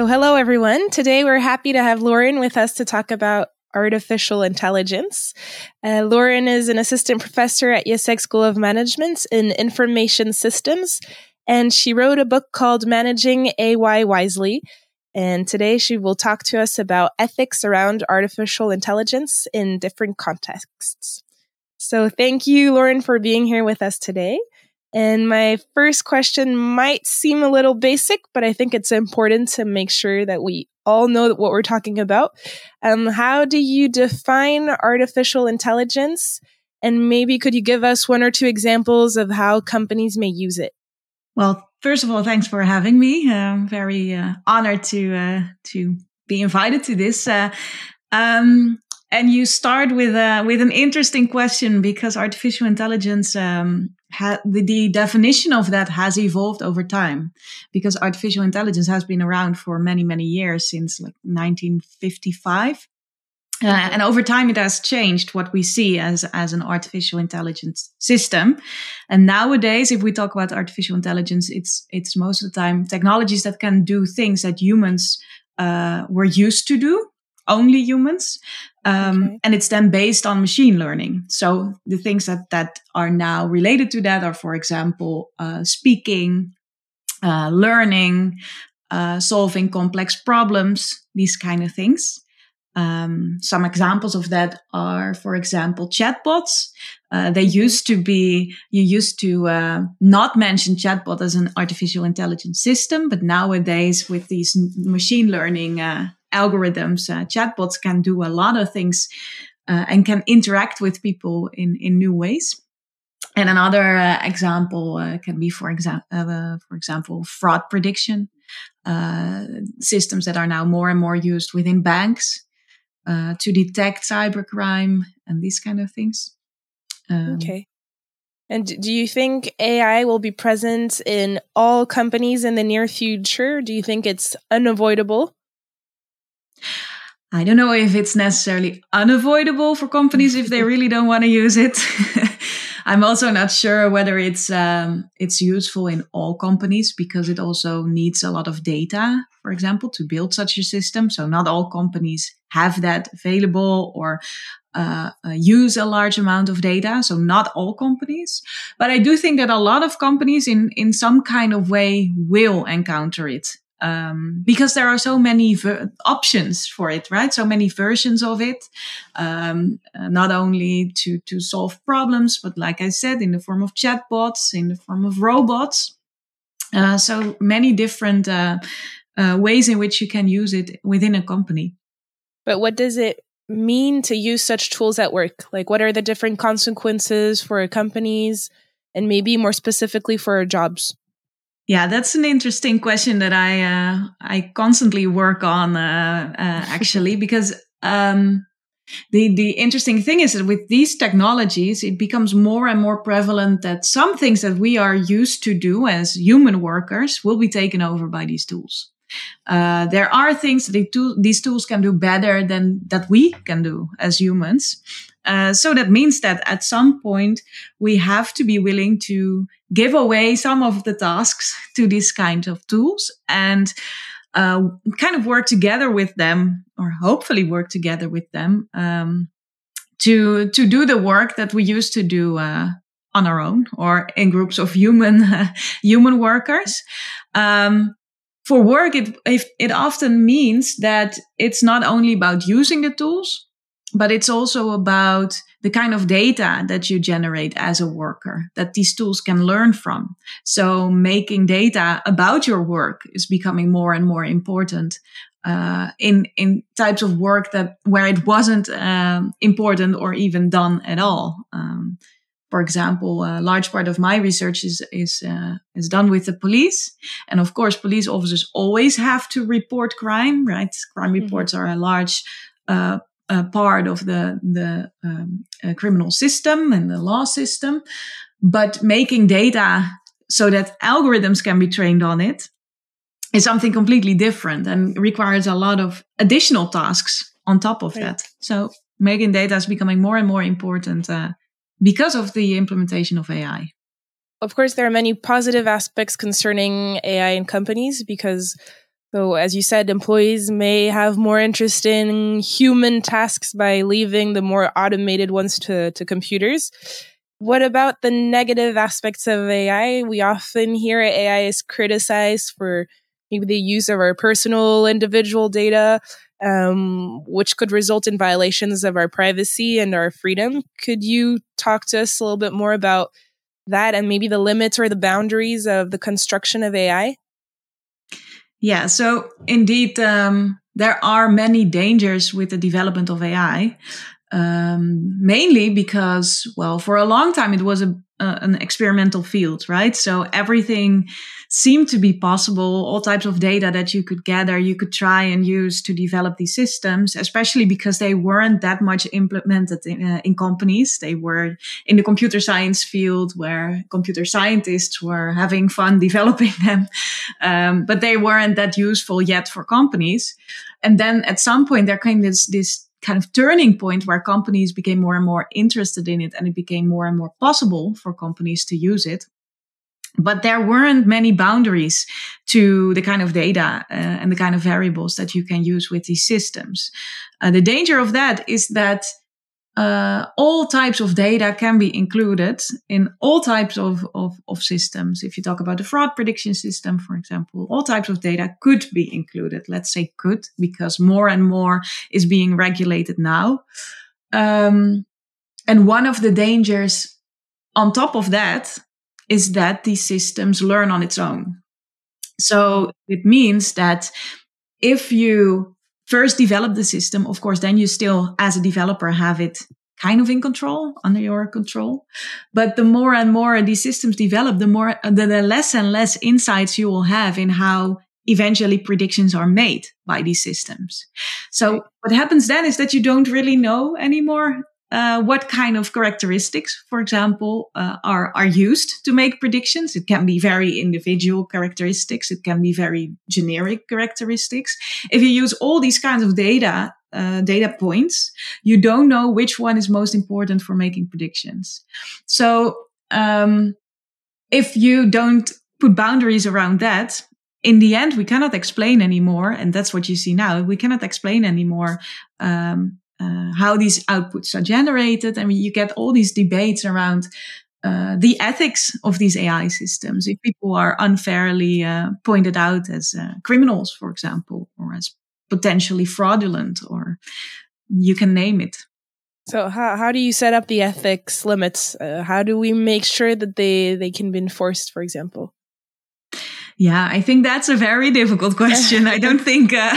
So, hello everyone. Today we're happy to have Lauren with us to talk about artificial intelligence. Uh, Lauren is an assistant professor at IÉSEG School of Management in Information Systems, and she wrote a book called Managing AI Wisely. And today she will talk to us about ethics around artificial intelligence in different contexts. So, thank you, Lauren, for being here with us today. And my first question might seem a little basic, but I think it's important to make sure that we all know what we're talking about. Um, how do you define artificial intelligence? And maybe could you give us one or two examples of how companies may use it? Well, first of all, thanks for having me. I'm very uh, honored to uh, to be invited to this. Uh, um, and you start with a with an interesting question because artificial intelligence um, ha- the, the definition of that has evolved over time because artificial intelligence has been around for many many years since like 1955 uh, and over time it has changed what we see as as an artificial intelligence system. And nowadays if we talk about artificial intelligence it's it's most of the time technologies that can do things that humans uh, were used to do only humans. Um, okay. And it's then based on machine learning. So the things that, that are now related to that are, for example, uh, speaking, uh, learning, uh, solving complex problems, these kind of things. Um, some examples of that are, for example, chatbots. Uh, they used to be, you used to uh, not mention chatbot as an artificial intelligence system, but nowadays with these machine learning uh, algorithms, uh, chatbots can do a lot of things uh, and can interact with people in, in new ways. And another uh, example uh, can be, for, exa- uh, for example, fraud prediction uh, systems that are now more and more used within banks to detect cybercrime and these kind of things. Um, okay. And do you think AI will be present in all companies in the near future? Do you think it's unavoidable? I don't know if it's necessarily unavoidable for companies if they really don't want to use it. I'm also not sure whether it's um, it's useful in all companies because it also needs a lot of data, for example, to build such a system. So not all companies have that available or uh, uh, use a large amount of data. So not all companies, but I do think that a lot of companies in in some kind of way will encounter it um, because there are so many ver- options for it, right? So many versions of it, um, uh, not only to to solve problems, but like I said, in the form of chatbots, in the form of robots. Uh, so many different uh, uh ways in which you can use it within a company. But what does it mean to use such tools at work? Like, what are the different consequences for companies, and maybe more specifically for jobs? Yeah, that's an interesting question that I uh, I constantly work on uh, uh, actually because um, the the interesting thing is that with these technologies, it becomes more and more prevalent that some things that we are used to do as human workers will be taken over by these tools. Uh, there are things that tool, these tools can do better than that we can do as humans. Uh, so that means that at some point we have to be willing to give away some of the tasks to these kind of tools and uh, kind of work together with them, or hopefully work together with them um, to to do the work that we used to do uh, on our own or in groups of human human workers. Um, for work, it it often means that it's not only about using the tools, but it's also about the kind of data that you generate as a worker that these tools can learn from. So making data about your work is becoming more and more important uh, in in types of work that where it wasn't um, important or even done at all. Um, for example, a large part of my research is is uh, is done with the police, and of course, police officers always have to report crime. Right, crime mm-hmm. reports are a large uh, part of the the um, uh, criminal system and the law system, but making data so that algorithms can be trained on it is something completely different and requires a lot of additional tasks on top of right. that. So making data is becoming more and more important uh, because of the implementation of AI. Of course, there are many positive aspects concerning AI in companies because so, as you said, employees may have more interest in human tasks by leaving the more automated ones to, to computers. What about the negative aspects of AI? We often hear AI is criticized for maybe the use of our personal individual data, um, which could result in violations of our privacy and our freedom. Could you talk to us a little bit more about that and maybe the limits or the boundaries of the construction of AI? Yeah, so indeed, um, there are many dangers with the development of AI. Um, mainly because, well, for a long time it was a, uh, an experimental field, right? So everything seemed to be possible. All types of data that you could gather, you could try and use to develop these systems, especially because they weren't that much implemented in, uh, in companies. They were in the computer science field where computer scientists were having fun developing them. Um, but they weren't that useful yet for companies. And then at some point there came this, this kind of turning point where companies became more and more interested in it and it became more and more possible for companies to use it but there weren't many boundaries to the kind of data uh, and the kind of variables that you can use with these systems. Uh, the danger of that is that uh, all types of data can be included in all types of, of, of, systems. If you talk about the fraud prediction system, for example, all types of data could be included. Let's say could, because more and more is being regulated now. Um, and one of the dangers on top of that is that these systems learn on its own. So it means that if you first develop the system, of course, then you still, as a developer, have it kind of in control, under your control. But the more and more these systems develop, the more, the, the less and less insights you will have in how eventually predictions are made by these systems. So what happens then is that you don't really know anymore uh, what kind of characteristics, for example, uh, are are used to make predictions. It can be very individual characteristics. It can be very generic characteristics. If you use all these kinds of data, uh, data points, you don't know which one is most important for making predictions. So, um, if you don't put boundaries around that, in the end, we cannot explain anymore, and that's what you see now. We cannot explain anymore um, uh, how these outputs are generated. I mean, you get all these debates around uh, the ethics of these AI systems. If people are unfairly uh, pointed out as uh, criminals, for example, or as potentially fraudulent, or you can name it. So how how do you set up the ethics limits? Uh, how do we make sure that they they can be enforced, for example? Yeah, I think that's a very difficult question. I don't think uh,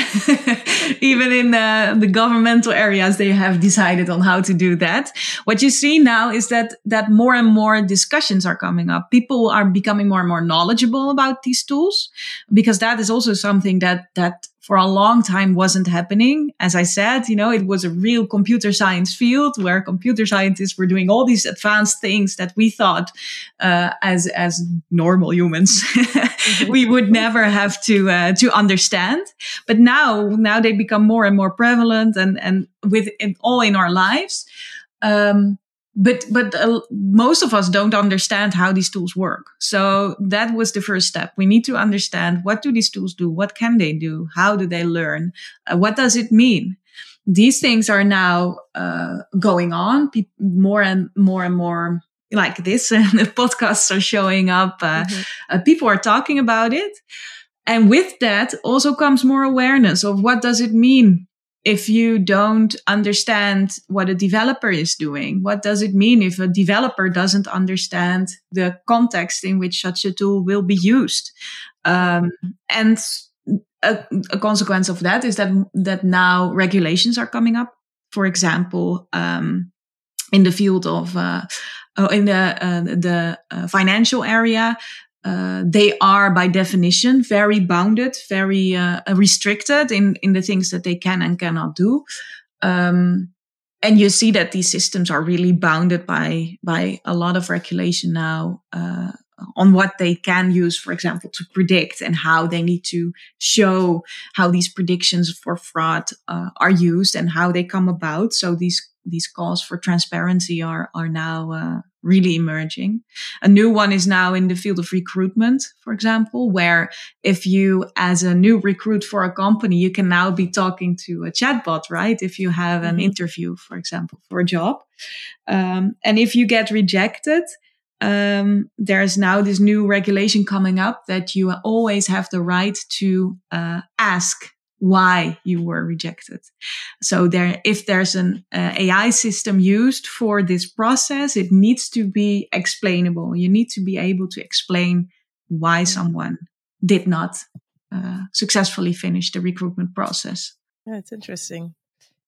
even in uh, the governmental areas they have decided on how to do that. What you see now is that that more and more discussions are coming up. People are becoming more and more knowledgeable about these tools because that is also something that that for a long time wasn't happening. As I said, you know, it was a real computer science field where computer scientists were doing all these advanced things that we thought, uh, as, as normal humans, we would never have to, uh, to understand. But now, now they become more and more prevalent and, and with it all in our lives. Um, but but uh, most of us don't understand how these tools work. So that was the first step. We need to understand what do these tools do? What can they do? How do they learn? Uh, what does it mean? These things are now uh, going on. Pe- more and more and more like this and the podcasts are showing up uh, mm-hmm. Uh, people are talking about it. And with that also comes more awareness of what does it mean if you don't understand what a developer is doing, what does it mean if a developer doesn't understand the context in which such a tool will be used? Um, and a, a, consequence of that is that that now regulations are coming up. For example, um, in the field of uh, oh, in the uh, the uh, financial area, uh, they are by definition very bounded, very uh, restricted in, in the things that they can and cannot do. Um, and you see that these systems are really bounded by by a lot of regulation now uh, on what they can use, for example, to predict and how they need to show how these predictions for fraud uh, are used and how they come about. So these these calls for transparency are are now uh, really emerging. A new one is now in the field of recruitment, for example, where if you, as a new recruit for a company, you can now be talking to a chatbot, right? If you have an mm-hmm. interview, for example, for a job. Um, and if you get rejected, um, there's now this new regulation coming up that you always have the right to uh, ask why you were rejected. So there, if there's an uh, AI system used for this process, it needs to be explainable. You need to be able to explain why someone did not uh, successfully finish the recruitment process. That's interesting.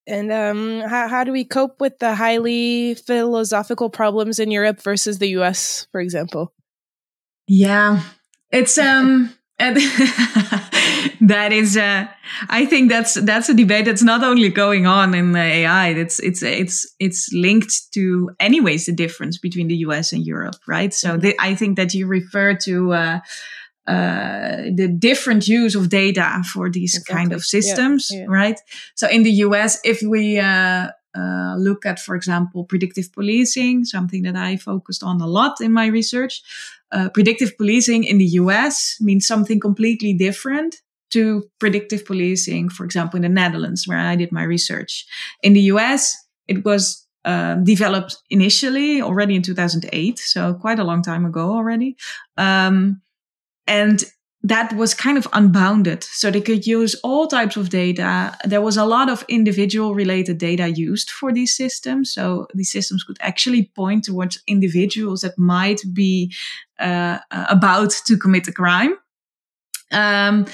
And um, how, how do we cope with the highly philosophical problems in Europe versus the US, for example? Yeah, it's um, that is, uh, I think that's that's a debate that's not only going on in the AI. It's it's it's it's linked to, anyways, the difference between the US and Europe, right? So mm-hmm. the, I think that you refer to. Uh, uh, the different use of data for these exactly. kind of systems, yeah. Yeah. right? So in the US, if we uh, uh, look at, for example, predictive policing, something that I focused on a lot in my research, uh, predictive policing in the US means something completely different to predictive policing, for example, in the Netherlands, where I did my research. In the US, it was uh, developed initially already in 2008, so quite a long time ago already. Um, and that was kind of unbounded. So they could use all types of data. There was a lot of individual related data used for these systems. So these systems could actually point towards individuals that might be uh, about to commit a crime. Um,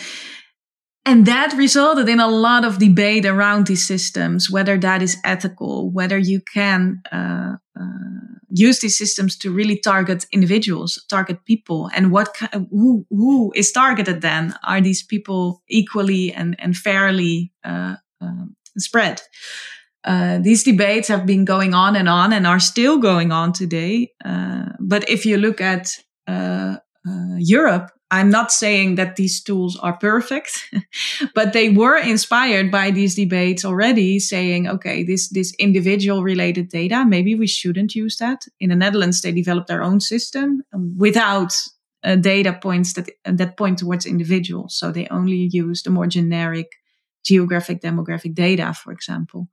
and that resulted in a lot of debate around these systems, whether that is ethical, whether you can uh, uh, use these systems to really target individuals, target people, and what who who is targeted. Then are these people equally and and fairly uh, um, spread? Uh, these debates have been going on and on and are still going on today. Uh, but if you look at uh, Europe, I'm not saying that these tools are perfect, but they were inspired by these debates already saying, okay, this, this individual related data, maybe we shouldn't use that. In the Netherlands, they developed their own system without uh, data points that, that point towards individuals. So they only use the more generic geographic demographic data, for example.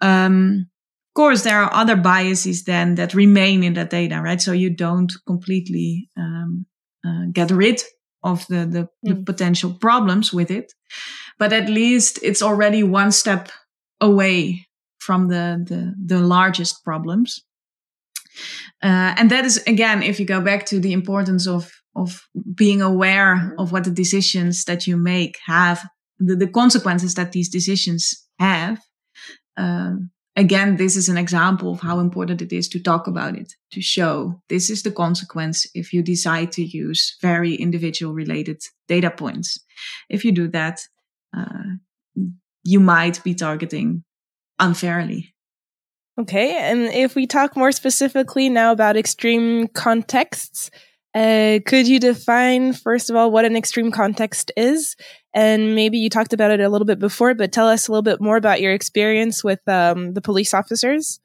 Um, of course, there are other biases then that remain in that data, right? So you don't completely um, uh, get rid of the, the, mm. the, hmm. potential problems with it. But at least it's already one step away from the, the, the largest problems. Uh, and that is, again, if you go back to the importance of, of being aware mm-hmm. of what the decisions that you make have, the, the consequences that these decisions have, um, again, this is an example of how important it is to talk about it, to show this is the consequence if you decide to use very individual related data points. If you do that, uh, you might be targeting unfairly. Okay. And if we talk more specifically now about extreme contexts, uh, could you define, first of all, what an extreme context is? And maybe you talked about it a little bit before, but tell us a little bit more about your experience with um, the police officers.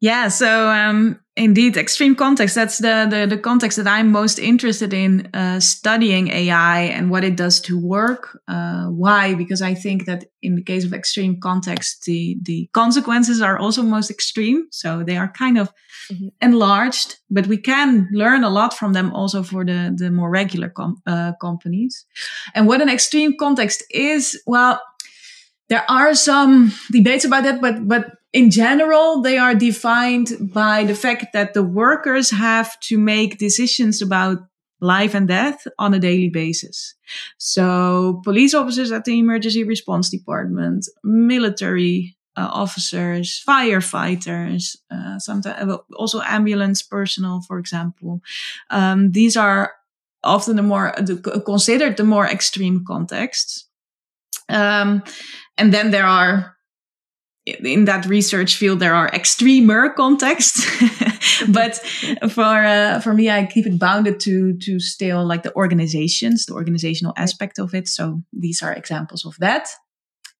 Yeah, so um, indeed, extreme context. That's the, the, the context that I'm most interested in uh, studying AI and what it does to work. Uh, why? Because I think that in the case of extreme context, the the consequences are also most extreme. So they are kind of mm-hmm. enlarged, but we can learn a lot from them also for the the more regular com- uh, companies. And what an extreme context is, well there are some debates about that, but but in general, they are defined by the fact that the workers have to make decisions about life and death on a daily basis. So police officers at the emergency response department, military uh, officers, firefighters, uh, sometimes uh, also ambulance personnel, for example. Um, these are often the more the, considered the more extreme contexts. Um, and then there are in that research field there are extremer contexts. But for uh, for me i keep it bounded to to still like the organizations the organizational aspect of it. So these are examples of that.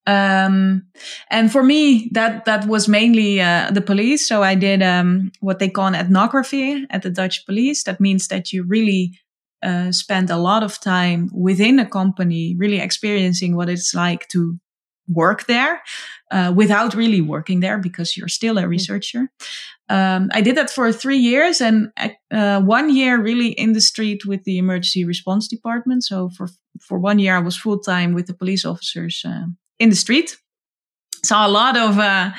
Um, and for me that that was mainly uh, the police. So i did um, what they call an ethnography at the dutch police. That means that you really uh, spend a lot of time within a company really experiencing what it's like to work there uh, without really working there because you're still a mm-hmm. researcher. Um, I did that for three years and uh, one year really in the street with the emergency response department. So for for one year I was full time with the police officers uh, in the street. Saw a lot of uh,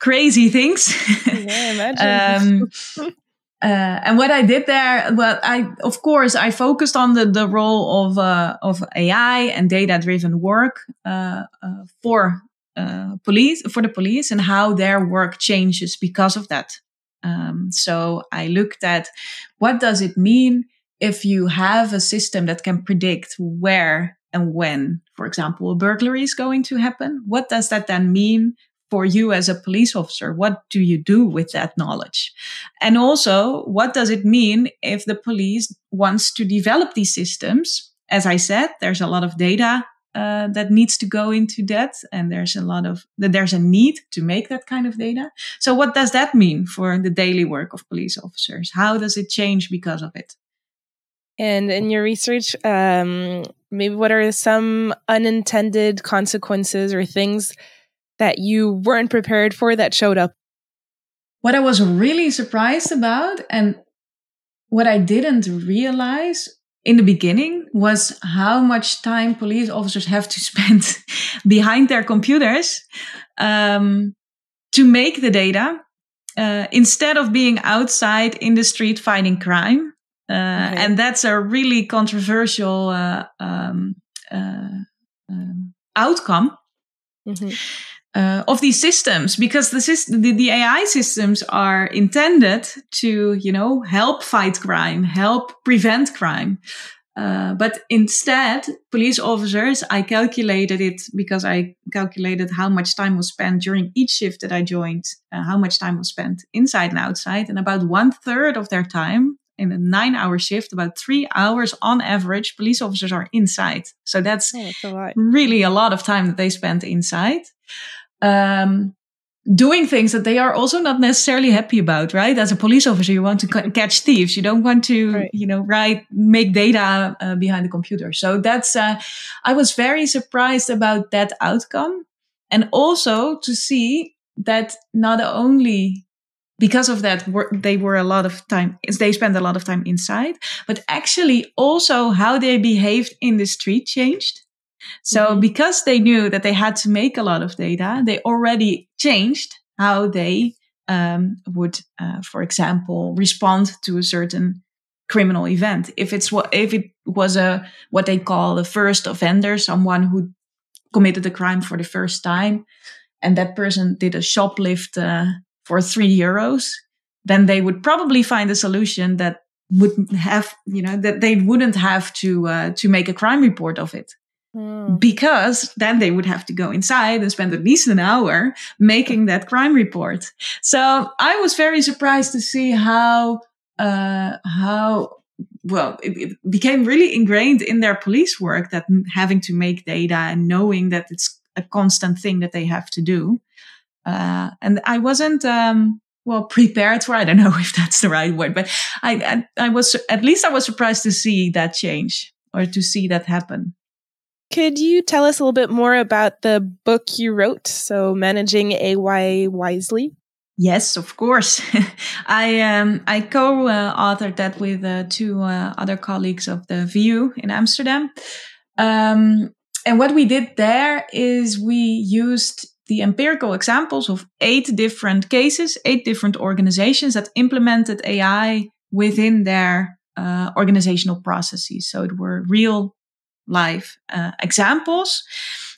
crazy things. Yeah, um, Uh, and what I did there, well, I of course I focused on the the role of uh, of AI and data driven work uh, uh, for uh, police for the police and how their work changes because of that. Um, so I looked at what does it mean if you have a system that can predict where and when, for example, a burglary is going to happen. What does that then mean for you as a police officer? What do you do with that knowledge? And also, what does it mean if the police wants to develop these systems? As I said, there's a lot of data uh, that needs to go into that, and there's a lot of that there's a need to make that kind of data. So, what does that mean for the daily work of police officers? How does it change because of it? And in your research, um, maybe what are some unintended consequences or things that you weren't prepared for that showed up? What I was really surprised about and what I didn't realize in the beginning was how much time police officers have to spend behind their computers um, to make the data uh, instead of being outside in the street fighting crime. Uh, okay. And that's a really controversial uh, um, uh, um, outcome. Mm-hmm uh, of these systems because the, system, the, the AI systems are intended to, you know, help fight crime, help prevent crime. Uh, but instead, police officers, I calculated it because I calculated how much time was spent during each shift that I joined, uh, how much time was spent inside and outside. And about one third of their time in a nine hour shift, about three hours on average, police officers are inside. So that's, oh, that's really a lot of time that they spend inside um, doing things that they are also not necessarily happy about, right? As a police officer, you want to catch thieves. You don't want to, right. you know, write, make data uh, behind the computer. So that's, uh, I was very surprised about that outcome. And also to see that not only because of that, they were a lot of time, they spent a lot of time inside, but actually also how they behaved in the street changed. So mm-hmm. because they knew that they had to make a lot of data, they already changed how they um, would, uh, for example, respond to a certain criminal event. If it's what if it was a what they call a first offender, someone who committed a crime for the first time, and that person did a shoplift uh, for three euros, then they would probably find a solution that would have you know that they wouldn't have to uh, to make a crime report of it Mm. Because then they would have to go inside and spend at least an hour making that crime report. So I was very surprised to see how, uh, how, well, it, it became really ingrained in their police work that having to make data and knowing that it's a constant thing that they have to do. Uh, and I wasn't, um, well prepared for. I don't know if that's the right word, but I, I, I was at least I was surprised to see that change or to see that happen. Could you tell us a little bit more about the book you wrote? So, Managing AI Wisely? Yes, of course. I um, I co-authored that with uh, two uh, other colleagues of the VU in Amsterdam. Um, and what we did there is we used the empirical examples of eight different cases, eight different organizations that implemented AI within their uh, organizational processes. So it were real live uh, examples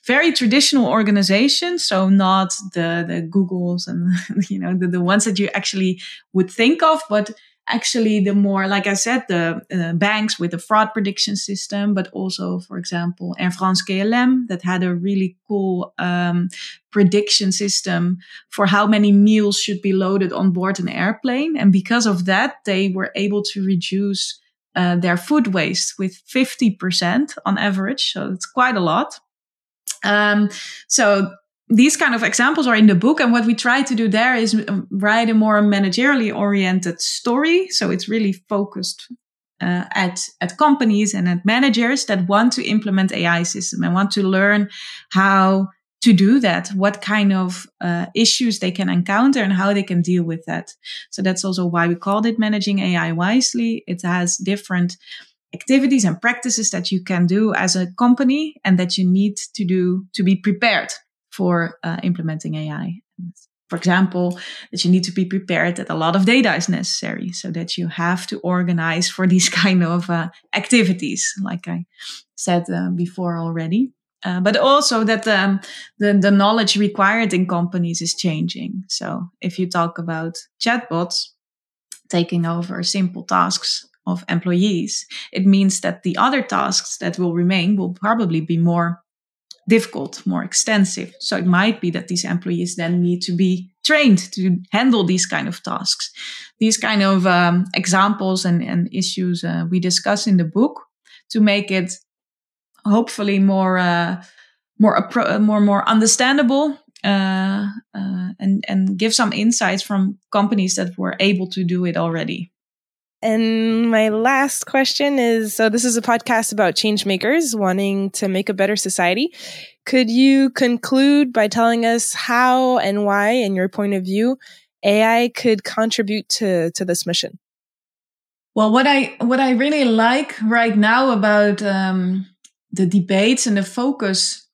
very traditional organizations so not the the googles and you know the, the ones that you actually would think of but actually the more, like I said, the uh, banks with the fraud prediction system, but also, for example, Air France KLM that had a really cool um, prediction system for how many meals should be loaded on board an airplane. And because of that, they were able to reduce uh, their food waste with 50% on average. So it's quite a lot. Um, so these kind of examples are in the book. And what we try to do there is write a more managerially oriented story. So it's really focused uh, at, at companies and at managers that want to implement AI system and want to learn how to do that, what kind of uh, issues they can encounter and how they can deal with that. So that's also why we called it managing AI wisely. It has different activities and practices that you can do as a company and that you need to do to be prepared for uh, implementing AI. For example, that you need to be prepared that a lot of data is necessary so that you have to organize for these kind of uh, activities, like I said uh, before already. Uh, but also that um, the, the knowledge required in companies is changing. So if you talk about chatbots taking over simple tasks of employees, it means that the other tasks that will remain will probably be more difficult, more extensive. So it might be that these employees then need to be trained to handle these kind of tasks. These kind of um, examples and, and issues uh, we discuss in the book to make it hopefully more uh, more appro- uh, more more understandable uh, uh, and and give some insights from companies that were able to do it already. And my last question is so, this is a podcast about change makers wanting to make a better society. Could you conclude by telling us how and why, in your point of view, AI could contribute to, to this mission? Well, what I what I really like right now about um, the debates and the focus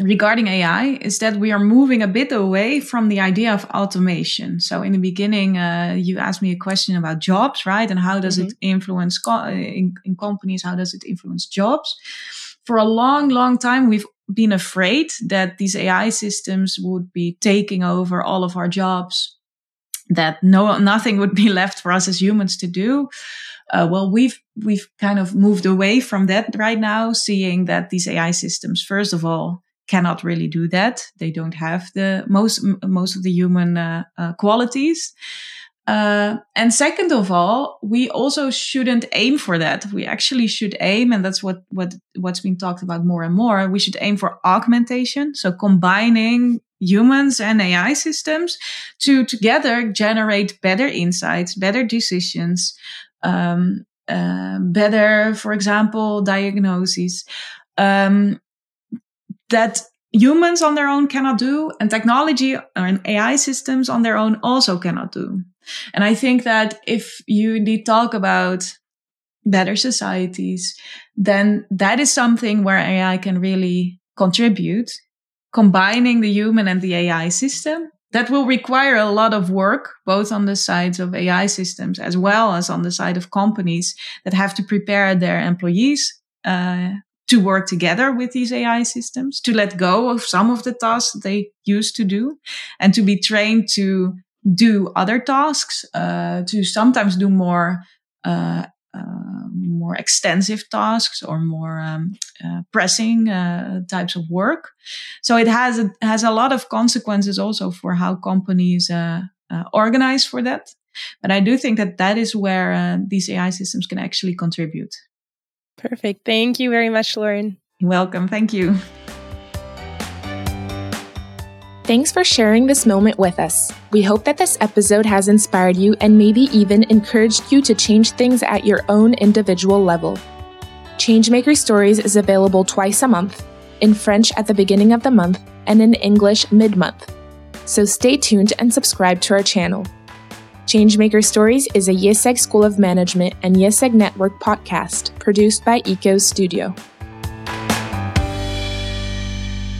regarding AI is that we are moving a bit away from the idea of automation. So in the beginning, uh, you asked me a question about jobs, right? And how does mm-hmm. it influence co- in, in companies? How does it influence jobs? For a long, long time, we've been afraid that these AI systems would be taking over all of our jobs, that no, nothing would be left for us as humans to do. Uh, well, we've we've kind of moved away from that right now, seeing that these AI systems, first of all, cannot really do that. They don't have the most most of the human uh, uh, qualities. Uh, and second of all, we also shouldn't aim for that. We actually should aim, and that's what what what's been talked about more and more. We should aim for augmentation, so combining humans and AI systems to together generate better insights, better decisions, um, uh, better, for example, diagnoses. Um, that humans on their own cannot do and technology and AI systems on their own also cannot do. And I think that if you indeed talk about better societies, then that is something where AI can really contribute, combining the human and the AI system. That will require a lot of work, both on the sides of AI systems as well as on the side of companies that have to prepare their employees uh, to work together with these AI systems, to let go of some of the tasks they used to do, and to be trained to do other tasks, uh, to sometimes do more uh, uh, more extensive tasks or more um, uh, pressing uh, types of work. So it has a, has a lot of consequences also for how companies uh, organize for that. But I do think that that is where these AI systems can actually contribute. Perfect. Thank you very much, Lauren. You're welcome. Thank you. Thanks for sharing this moment with us. We hope that this episode has inspired you and maybe even encouraged you to change things at your own individual level. Changemaker Stories is available twice a month, in French at the beginning of the month and in English mid month. So stay tuned and subscribe to our channel. Changemaker Stories is a IÉSEG School of Management and IÉSEG Network podcast produced by ECO Studio.